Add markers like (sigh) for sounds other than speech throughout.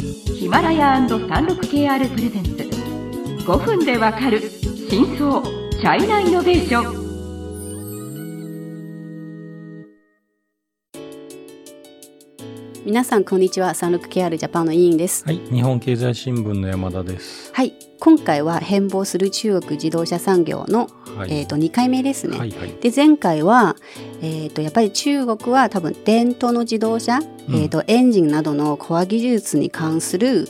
ヒマラヤ &36KR プレゼンツ。5分でわかる真相チャイナイノベーション。皆さんこんにちは。サンルク KR ジャパンの委員です。はい、日本経済新聞の山田です。はい。今回は変貌する中国自動車産業の、はい、えー、と2回目ですね、はいはい。で前回は、えー、とやっぱり中国は多分伝統の自動車、えー、とエンジンなどのコア技術に関する、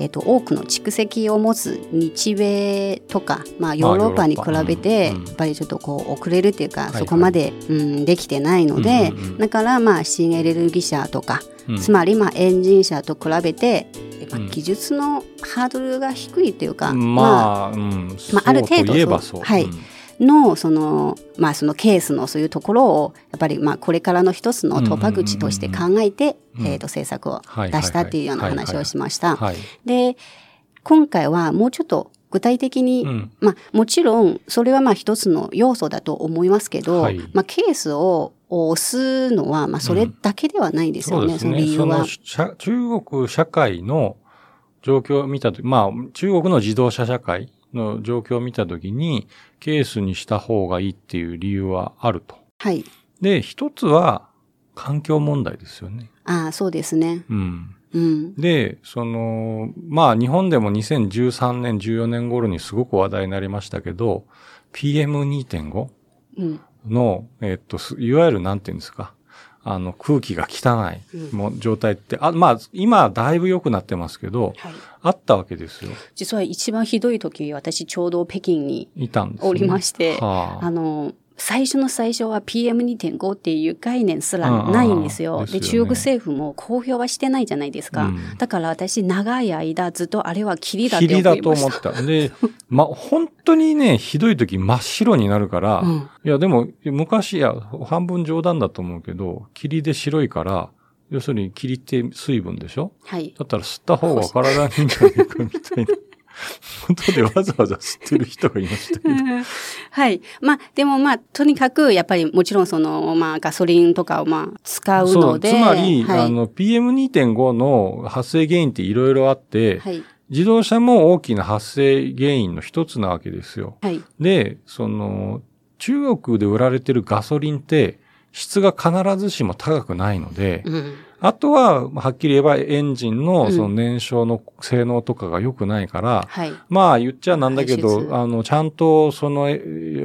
えー、と多くの蓄積を持つ日米とか、まあ、ヨーロッパに比べて、やっぱりちょっとこう遅れるっていうか、はいそこまで、うん、できてないので、うんうんうんだからまあ新エネルギー車とか、うん。つまりまあエンジン車と比べて、まあうん。技術のハードルが低いというか、まあまあ、うん、まあある程度そうといえばそう。はい。うんのそのまあそのケースのそういうところをやっぱりまあこれからの一つの突破口として考えて、うん。えー、と政策をはい出したっていうような話をしました。はい。で今回はもうちょっと具体的に、うん。まあもちろんそれはまあ一つの要素だと思いますけど、はい。まあケースを押すのはまあそれだけではないですよね、そのそうですね。理由は。中国社会の状況を見たとき、まあ、中国の自動車社会の状況を見たときに、ケースにした方がいいっていう理由はあると。はい。で、一つは、環境問題ですよね。ああ、そうですね。うん。うん。で、その、まあ日本でも2013年、14年頃にすごく話題になりましたけど、PM2.5 うん。の、えっと、すいわゆるなんていうんですか、あの、空気が汚いうんもう状態って、あ、まあ、今だいぶ良くなってますけど、はい。あったわけですよ。実は一番ひどい時、私ちょうど北京にいたんです、ね。おりまして、はああの、最初の最初は PM2.5 っていう概念すらないんですよ。で中国政府も公表はしてないじゃないですか。うんだから私長い間ずっとあれは霧だって霧思いました。だと思った。(laughs) で、ま、本当にね、ひどい時真っ白になるから、うんいや、でも、昔、いや、半分冗談だと思うけど、霧で白いから、要するに霧って水分でしょ？はい。だったら吸った方が体にいいんじゃないかみたいな (laughs) ことでわざわざ吸ってる人がいましたけど。(laughs) はい。まあ、でもまあ、とにかく、やっぱりもちろんその、まあ、ガソリンとかをまあ、使うそう、ので。つまり、はい、あの、PM2.5 の発生原因っていろいろあって、はい。自動車も大きな発生原因の一つなわけですよ。はい。で、その、中国で売られてるガソリンって、質が必ずしも高くないので、うん。あとは、はっきり言えばエンジンうんのその燃焼の性能とかが良くないから、はい。まあ言っちゃなんだけど、あの、ちゃんとその、え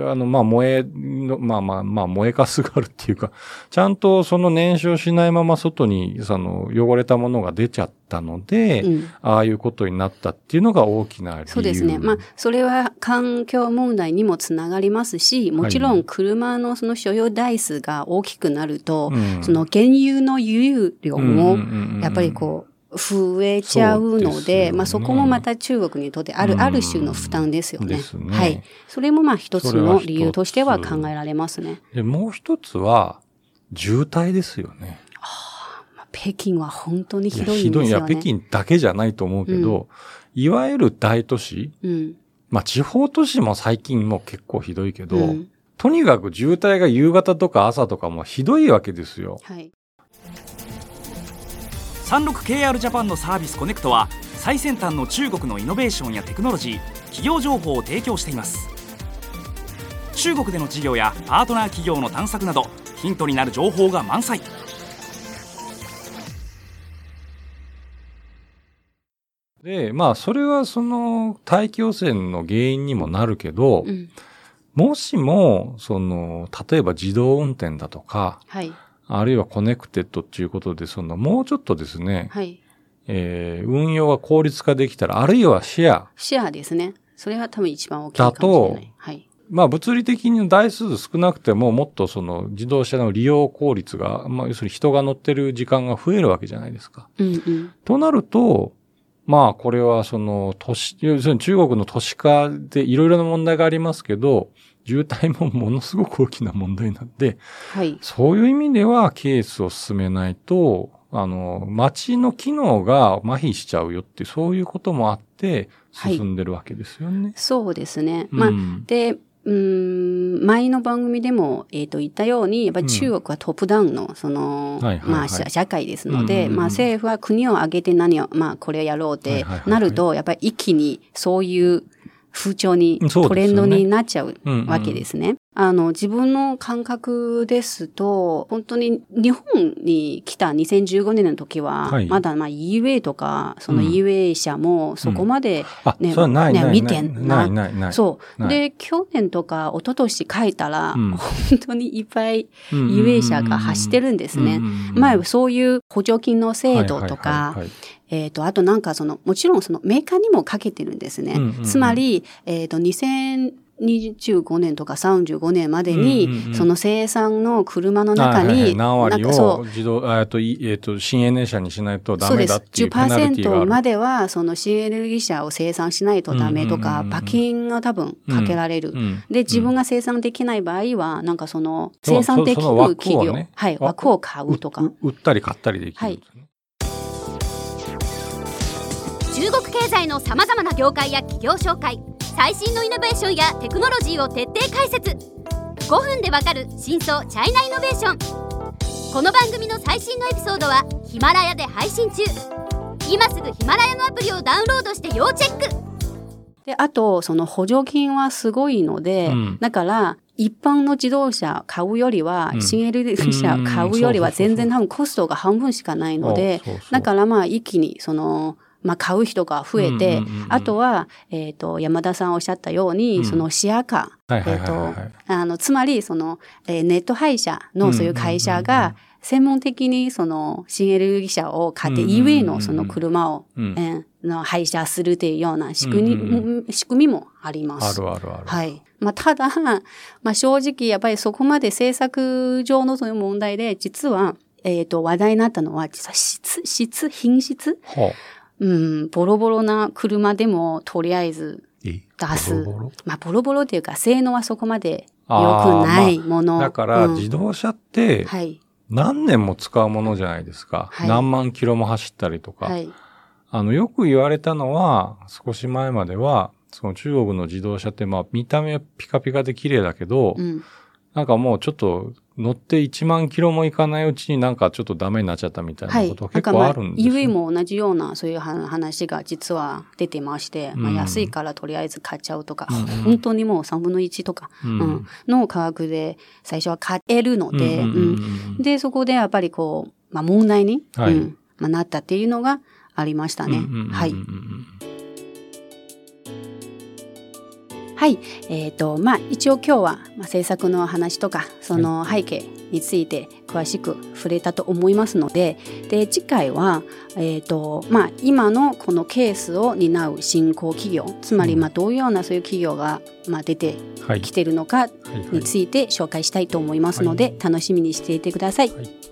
あの、まあ燃えの、まあまあまあ燃えかすがあるっていうか、(laughs) ちゃんとその燃焼しないまま外に、その汚れたものが出ちゃったので、うん。ああいうことになったっていうのが大きな理由。そうですね。まあ、それは環境問題にもつながりますし、もちろん車のその所有台数が大きくなると、うんその原油の輸入量うんもやっぱりこう、増えちゃうので、ねまあそこもまた中国にとってある、うんある種の負担ですよね。ですねはい。それもまあ一つの理由としては考えられますね。で、もう一つは、渋滞ですよね。まあ北京は本当にいやひどいひどい。いや、んですよね。北京だけじゃないと思うけど、いわゆる大都市、うん。まあ地方都市も最近もう結構ひどいけど、うんとにかく渋滞が夕方とか朝とかもひどいわけですよ。はい。36KR ジャパンのサービスコネクトは最先端の中国のイノベーションやテクノロジー企業情報を提供しています中国での事業やパートナー企業の探索などヒントになる情報が満載で、まあそれはその大気汚染の原因にもなるけど、うん。もしも、その、例えば自動運転だとか、はい。あるいはコネクテッドっていうことで、その、もうちょっとですね、はい。えー運用が効率化できたら、あるいはシェア、シェアですね。それは多分一番大きいかもしれない。はい。まあ物理的に台数少なくても、もっとその自動車の利用効率が、まあ要するに人が乗ってる時間が増えるわけじゃないですか。うんうん。となると、まあこれはその都市、要するに中国の都市化でいろいろな問題がありますけど、渋滞もものすごく大きな問題なんで、はい。そういう意味ではケースを進めないと、あの、街の機能が麻痺しちゃうよって、そういうこともあって、はい進んでるわけですよね。そうですね。うんまあ、で、うーん、前の番組でも、えっ、と、言ったように、やっぱり中国はトップダウンの、その、はいはいはいまあ、社社会ですので、うんうんうんまあ、政府は国を挙げて何を、まあ、これをやろうってはいはいはいはいなると、やっぱり一気にそういう風潮に、ね。トレンドになっちゃううんうんわけですね。あの、自分の感覚ですと、本当に日本に来た2015年の時は、はい。まだまあ EUA とか、そのうん。EUA 社もそこまで、あ、ねそれはない、ね見てな。い、ない、ない。そう。で、去年とか一昨年書いたら、うん。本当にいっぱいうんうんうん EUA 社が走ってるんですね。うんうんうん。まあ、そういう補助金の制度とか、はいはいはいはいえっ、と、あとなんかその、もちろんそのメーカーにもかけてるんですね。うんうんうんつまり、えっ、と、2025年とか35年までに、うんうんうんその生産の車の中に、はいはいはい何割を自動、えっと、いえっと、新エネ車にしないとダメ。だっていうペナルティーがあ10%る。までは、その新エネルギー車を生産しないとダメとか、うんうんうんうん罰金が多分かけられる。うんで、自分が生産できない場合は、なんかその、生産できる企業、ねはい、枠枠を買うとか。う売ったり買ったりできるんですね。中国経済のさまざまな業界や企業紹介最新のイノベーションやテクノロジーを徹底解説。5分でわかる真相チャイナイノベーション。この番組の最新のエピソードはヒマラヤで配信中。今すぐヒマラヤのアプリをダウンロードして要チェック。で、あと、その補助金はすごいので、うん。だから、一般の自動車買うよりは、うん。新エネルギー車買うよりは全然多分コストが半分しかないのでだからまあ一気にその、まあ買う人が増えてうんうんうんうん、あとは、えっ、と、山田さんおっしゃったように、うん。そのシェアカー、えっ、と、あの、つまり、その、えーネット配車のそういう会社うんうん。うんうんが、専門的にその、新エネルギー車を買って、うんうんうんうん。EV のその車を、うん。えーの配車するというような仕組み,、うん仕組みもありまあす。るあるある。はい。まあ、ただ、まあ、正直、やっぱりそこまで政策上のそういう問題で、実は、えっ、と、話題になったのは、実は質、質、品質はあうん、ボロボロな車でも、とりあえずえ出す。ボロボロ？まあ、ボロボロっていうか、性能はそこまで良くないもの。だから、うん自動車ってはい。何年も使うものじゃないですか。はい何万キロも走ったりとか。はい。あの、よく言われたのは、少し前までは、その中国の自動車って、まあ、見た目はピカピカで綺麗だけど、うん。なんかもうちょっと乗って1万キロもいかないうちになんかちょっとダメになっちゃったみたいはない。こと。結なんかまあ構あるん、ですよ、EV も同じようなそういうは話が実は出てまして、まあうん安いからとりあえず買っちゃうとか、うんうん。本当にもう3分の1とか、うん。うん。の価格で最初は買えるので、で、そこでやっぱりこう、まあ問題に、はい。うん。まあ、なったっていうのがありましたね。はい。はい。えっ、と、まあ、一応今日は、まあ、制作の話とか、その背景について詳しく触れたと思いますので、で、次回は、えっ、と、まあ、今のこのケースを担う新興企業、つまり、うんまあ、どういうようなそういう企業が、まあ、出てはい。きてるのかについて紹介したいと思いますので、楽しみにしていてください。はい